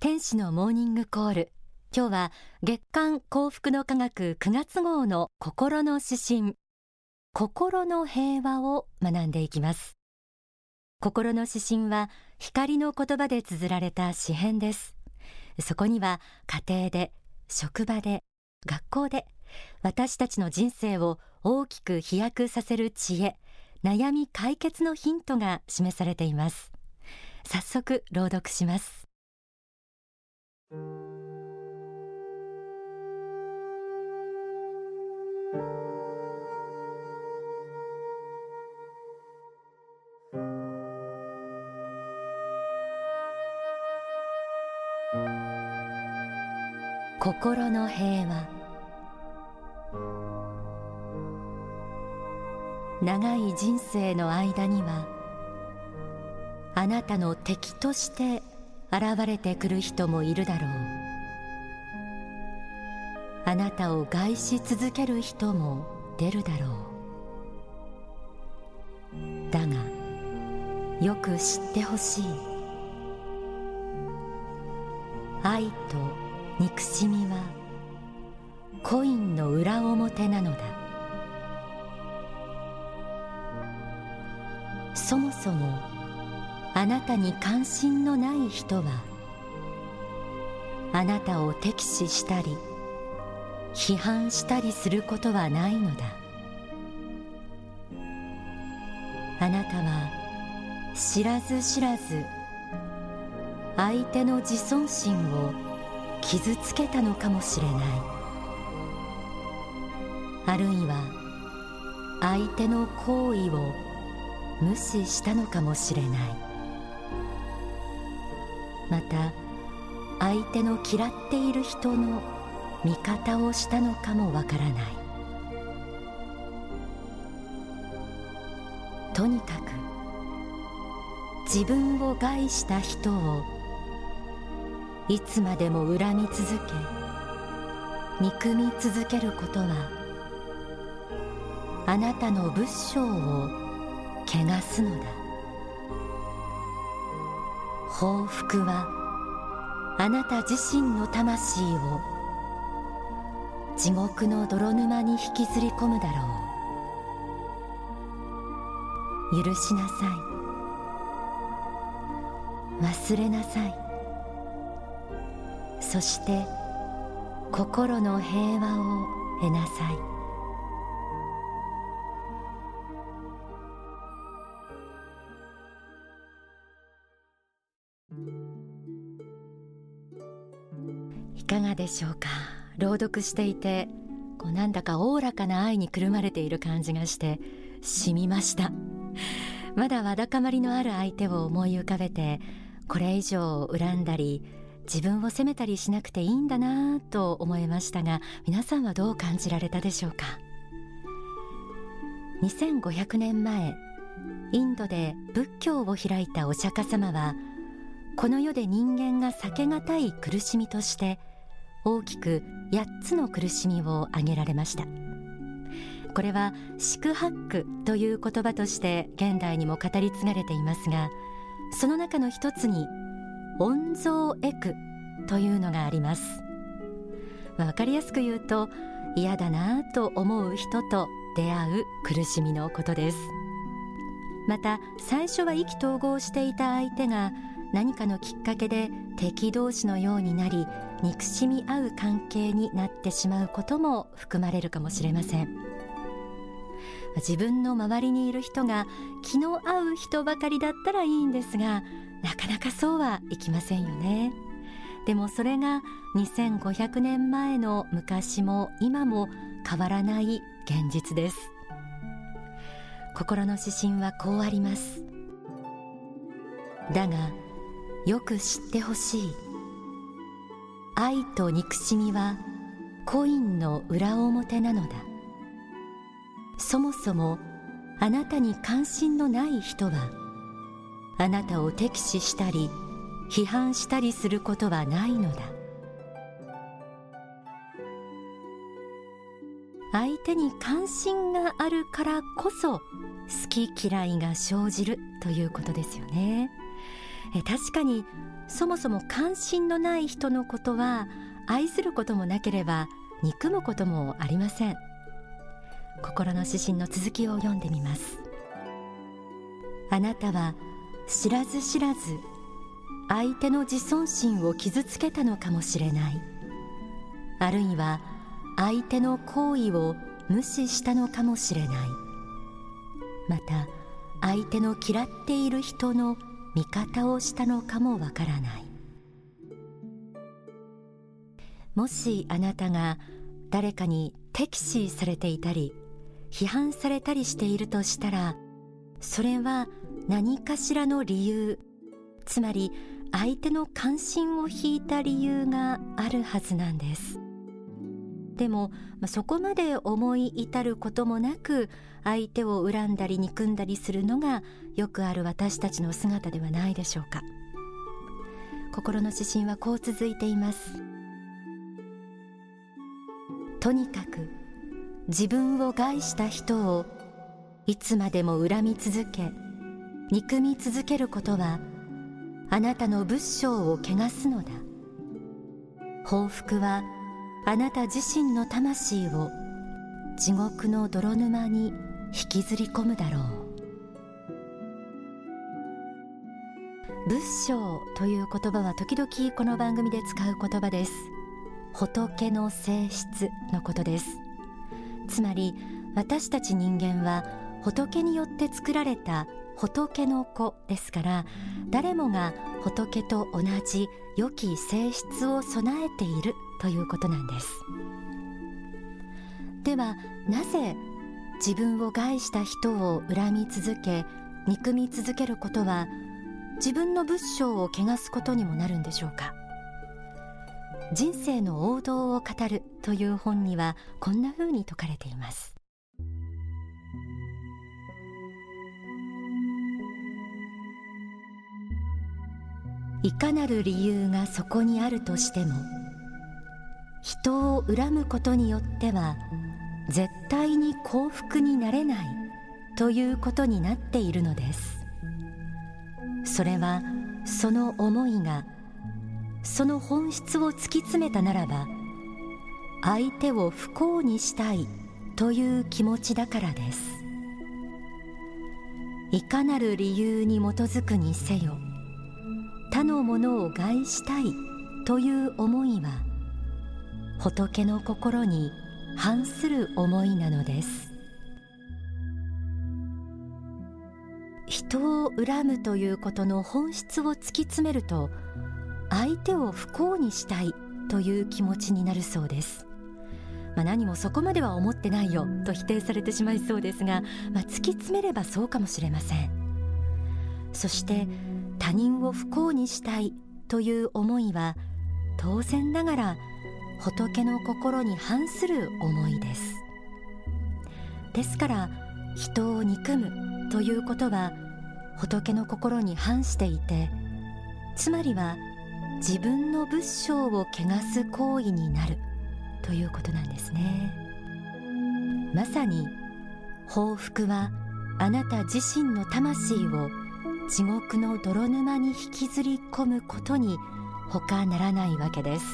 天使のモーニングコール。今日は月刊幸福の科学9月号の心の指針。心の平和を学んでいきます。心の指針は光の言葉で綴られた詩編です。そこには家庭で職場で学校で私たちの人生を大きく飛躍させる知恵悩み解決のヒントが示されています。早速朗読します。心の平和。長い人生の間にはあなたの敵として現れてくる人もいるだろう。あなたを害し続ける人も出るだろう。だがよく知ってほしい。愛と憎しみはコインの裏表なのだ。そもそもあなたに関心のない人はあなたを敵視したり批判したりすることはないのだ。あなたは知らず知らず相手の自尊心を傷つけたのかもしれない。あるいは相手の行為を無視したのかもしれない。また相手の嫌っている人の味方をしたのかもわからない。とにかく自分を害した人をいつまでも恨み続け憎み続けることはあなたの仏性を汚すのだ。報復はあなた自身の魂を地獄の泥沼に引きずり込むだろう。許しなさい。忘れなさい。そして心の平和を得なさい。でしょうか？朗読していてこうなんだかおおらかな愛にくるまれている感じがしてしみました。まだわだかまりのある相手を思い浮かべてこれ以上恨んだり自分を責めたりしなくていいんだなと思いましたが皆さんはどう感じられたでしょうか？2500年前インドで仏教を開いたお釈迦様はこの世で人間が避けがたい苦しみとして大きく8つの苦しみを挙げられました。これは四苦八苦という言葉として現代にも語り継がれていますがその中の一つに温蔵エクというのがあります、まあ、分かりやすく言うと嫌だなと思う人と出会う苦しみのことです。また最初は意気投合していた相手が何かのきっかけで敵同士のようになり憎しみ合う関係になってしまうことも含まれるかもしれません。自分の周りにいる人が気の合う人ばかりだったらいいんですがなかなかそうはいきませんよね。でもそれが2500年前の昔も今も変わらない現実です。心の指針はこうあります。だがよく知ってほしい。愛と憎しみはコインの裏表なのだ。そもそもあなたに関心のない人はあなたを敵視したり批判したりすることはないのだ。相手に関心があるからこそ好き嫌いが生じるということですよね。え確かにそもそも関心のない人のことは愛することもなければ憎むこともありません。心の指針の続きを読んでみます。あなたは知らず知らず相手の自尊心を傷つけたのかもしれない。あるいは相手の行為を無視したのかもしれない。また相手の嫌っている人の味方をしたのかもわからない。もしあなたが誰かに敵視されていたり批判されたりしているとしたらそれは何かしらの理由つまり相手の関心を引いた理由があるはずなんです。でも、まあ、そこまで思い至ることもなく相手を恨んだり憎んだりするのがよくある私たちの姿ではないでしょうか。心の指針はこう続いています。とにかく自分を害した人をいつまでも恨み続け憎み続けることはあなたの仏性を汚すのだ。報復はあなた自身の魂を地獄の泥沼に引きずり込むだろう。仏性という言葉は時々この番組で使う言葉です。仏の性質のことです。つまり私たち人間は仏によって作られた仏の子ですから誰もが仏と同じ良き性質を備えているということなんです。ではなぜ自分を害した人を恨み続け憎み続けることは自分の仏性を汚すことにもなるんでしょうか。人生の王道を語るという本にはこんな風に説かれています。いかなる理由がそこにあるとしても人を恨むことによっては絶対に幸福になれないということになっているのです。それはその思いがその本質を突き詰めたならば相手を不幸にしたいという気持ちだからです。いかなる理由に基づくにせよ他のものを害したいという思いは仏の心に反する思いなのです。人を恨むということの本質を突き詰めると相手を不幸にしたいという気持ちになるそうです。まあ、何もそこまでは思ってないよと否定されてしまいそうですが、まあ、突き詰めればそうかもしれません。そして他人を不幸にしたいという思いは当然ながら仏の心に反する思いです。ですから人を憎むということは仏の心に反していてつまりは自分の仏性を汚す行為になるということなんですね。まさに報復はあなた自身の魂を地獄の泥沼に引きずり込むことに他ならないわけです。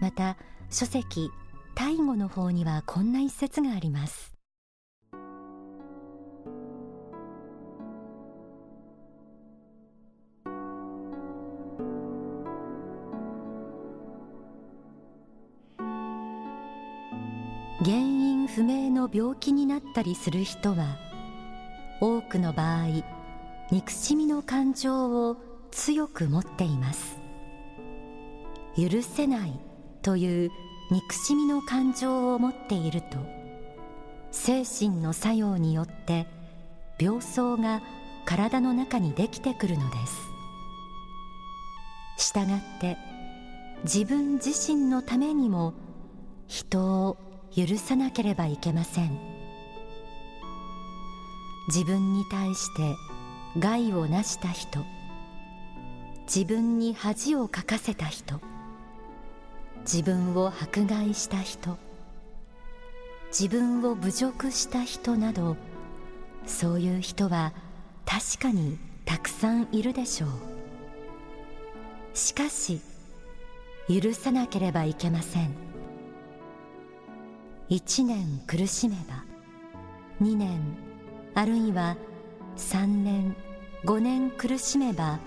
また書籍大悟の方にはこんな一節があります。原因不明の病気になったりする人は多くの場合憎しみの感情を強く持っています。許せないという憎しみの感情を持っていると精神の作用によって病巣が体の中にできてくるのです。したがって自分自身のためにも人を許さなければいけません。自分に対して害をなした人。自分に恥をかかせた人。自分を迫害した人。自分を侮辱した人などそういう人は確かにたくさんいるでしょう。しかし許さなければいけません。1年苦しめば2年あるいは3年5年苦しめば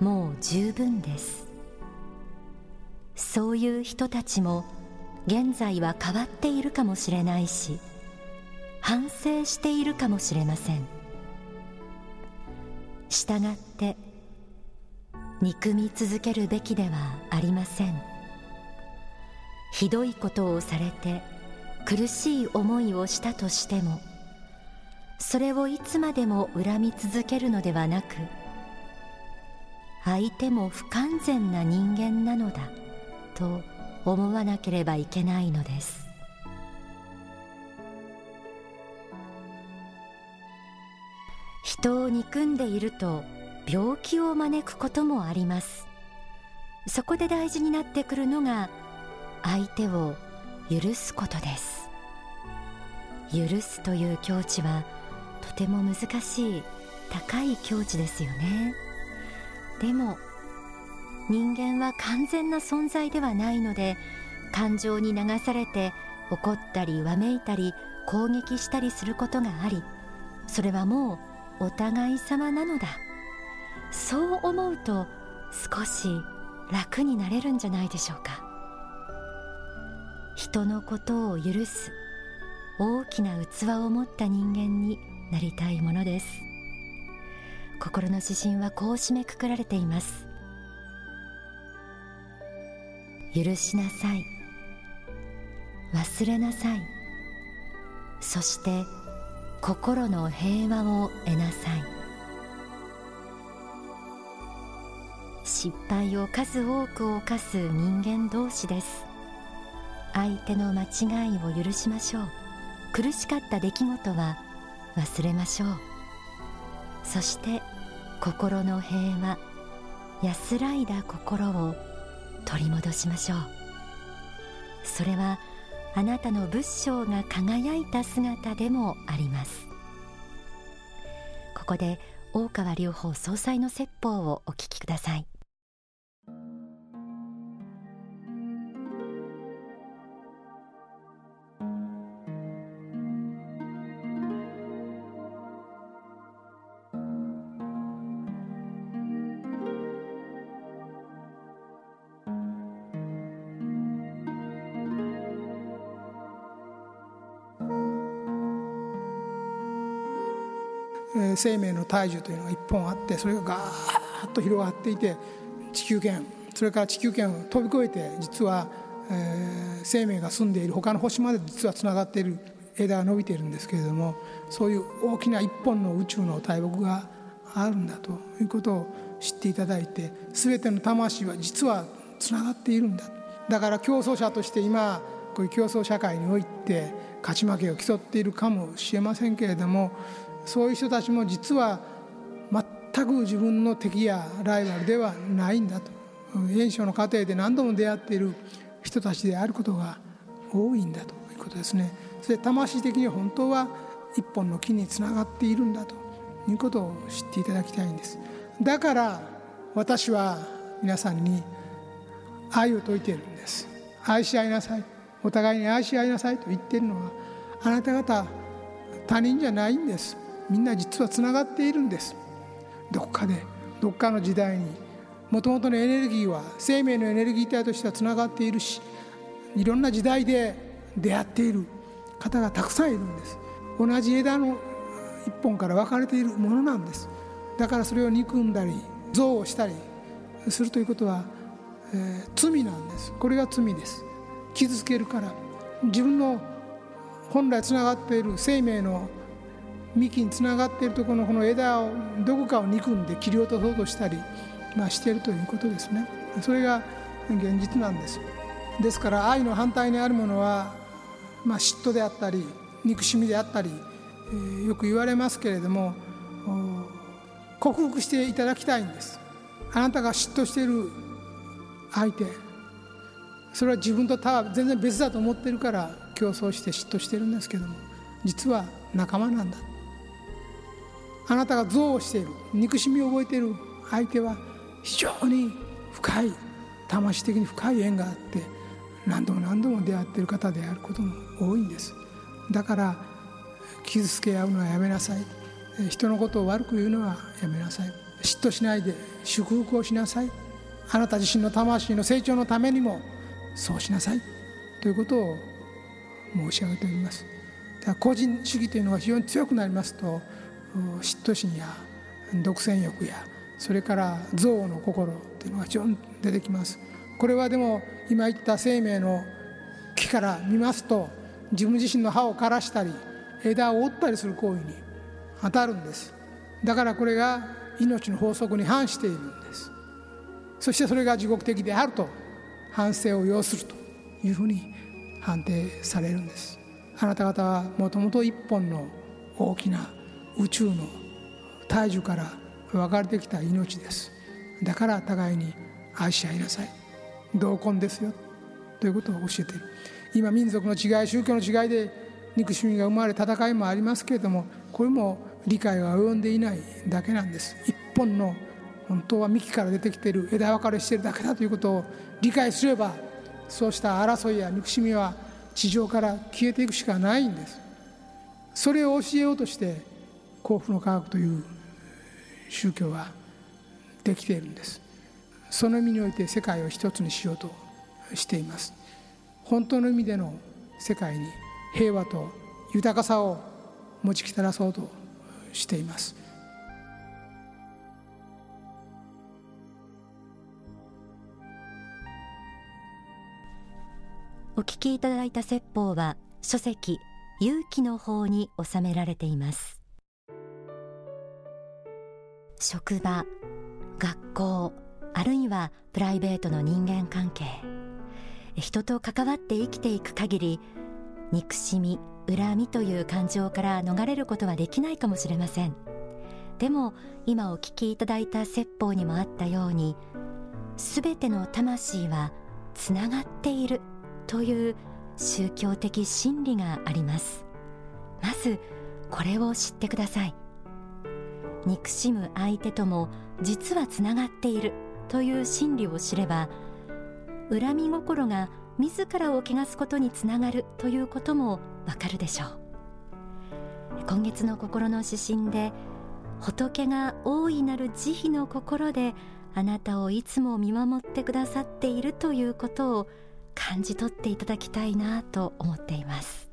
もう十分です。そういう人たちも現在は変わっているかもしれないし反省しているかもしれません。したがって憎み続けるべきではありません。ひどいことをされて苦しい思いをしたとしてもそれをいつまでも恨み続けるのではなく相手も不完全な人間なのだと思わなければいけないのです。人を憎んでいると病気を招くこともあります。そこで大事になってくるのが相手を許すことです。許すという境地はとても難しい高い境地ですよね。でも人間は完全な存在ではないので感情に流されて怒ったりわめいたり攻撃したりすることがありそれはもうお互い様なのだ。そう思うと少し楽になれるんじゃないでしょうか。人のことを許す大きな器を持った人間になりたいものです。心の指針はこう締めくくられています。許しなさい。忘れなさい。そして心の平和を得なさい。失敗を数多く犯す人間同士です。相手の間違いを許しましょう。苦しかった出来事は忘れましょう。そして心の平和安らいだ心を取り戻しましょう。それはあなたの仏性が輝いた姿でもあります。ここで大川隆法総裁の説法をお聞きください。生命の体重というのが一本あってそれがガーッと広がっていて地球圏それから地球圏を飛び越えて実は、えー、生命が住んでいる他の星まで実はつながっている枝が伸びているんですけれどもそういう大きな一本の宇宙の大木があるんだということを知っていただいて全ての魂は実はつながっているんだ。だから競争者として今こういう競争社会において勝ち負けを競っているかもしれませんけれどもそういう人たちも実は全く自分の敵やライバルではないんだと。演唱の過程で何度も出会っている人たちであることが多いんだということですね。それ魂的に本当は一本の木につながっているんだということを知っていただきたいんです。だから私は皆さんに愛を説いているんです。愛し合いなさい。お互いに愛し合いなさいと言っているのはあなた方他人じゃないんです。みんな実はつながっているんです。どこかでどっかの時代に。もともとのエネルギーは生命のエネルギー体としてはつながっているしいろんな時代で出会っている方がたくさんいるんです。同じ枝の一本から分かれているものなんです。だからそれを憎んだり憎悪したりするということは、えー、罪なんです。これが罪です。傷つけるから。自分の本来つながっている生命の幹につながっているところのこの枝をどこかを憎んで切り落とそうとしたり、まあ、しているということですね。それが現実なんです。ですから愛の反対にあるものは、まあ、嫉妬であったり憎しみであったり、えー、よく言われますけれども克服していただきたいんです。あなたが嫉妬している相手。それは自分と他は全然別だと思ってるから競争して嫉妬してるんですけども実は仲間なんだ。あなたが憎悪している憎しみを覚えている相手は非常に深い魂的に深い縁があって何度も何度も出会っている方であることも多いんです。だから傷つけ合うのはやめなさい。人のことを悪く言うのはやめなさい。嫉妬しないで祝福をしなさい。あなた自身の魂の成長のためにもそうしなさい。ということを申し上げております。だから個人主義というのが非常に強くなりますと嫉妬心や独占欲やそれから憎悪の心というのが非常に出てきます。これはでも今言った生命の木から見ますと自分自身の歯を枯らしたり枝を折ったりする行為に当たるんです。だからこれが命の法則に反しているんです。そしてそれが地獄的であると反省を要するというふうに判定されるんです。あなた方はもともと一本の大きな宇宙の大樹から分かれてきた命です。だから互いに愛し合いなさい。同根ですよ。ということを教えている。今民族の違い宗教の違いで憎しみが生まれ戦いもありますけれどもこれも理解が及んでいないだけなんです。一本の本当は幹から出てきている枝分かれしているだけだということを理解すればそうした争いや憎しみは地上から消えていくしかないんです。それを教えようとして幸福の科学という宗教はできているんです。その意味において世界を一つにしようとしています。本当の意味での世界に平和と豊かさを持ちきたらそうとしています。お聞きいただいた説法は書籍勇気の方に収められています。職場学校あるいはプライベートの人間関係。人と関わって生きていく限り憎しみ恨みという感情から逃れることはできないかもしれません。でも今お聞きいただいた説法にもあったようにすべての魂はつながっているという宗教的真理があります。まずこれを知ってください。憎しむ相手とも実はつながっているという真理を知れば恨み心が自らを汚すことにつながるということもわかるでしょう。今月の心の指針で仏が大いなる慈悲の心であなたをいつも見守ってくださっているということを感じ取っていただきたいなと思っています。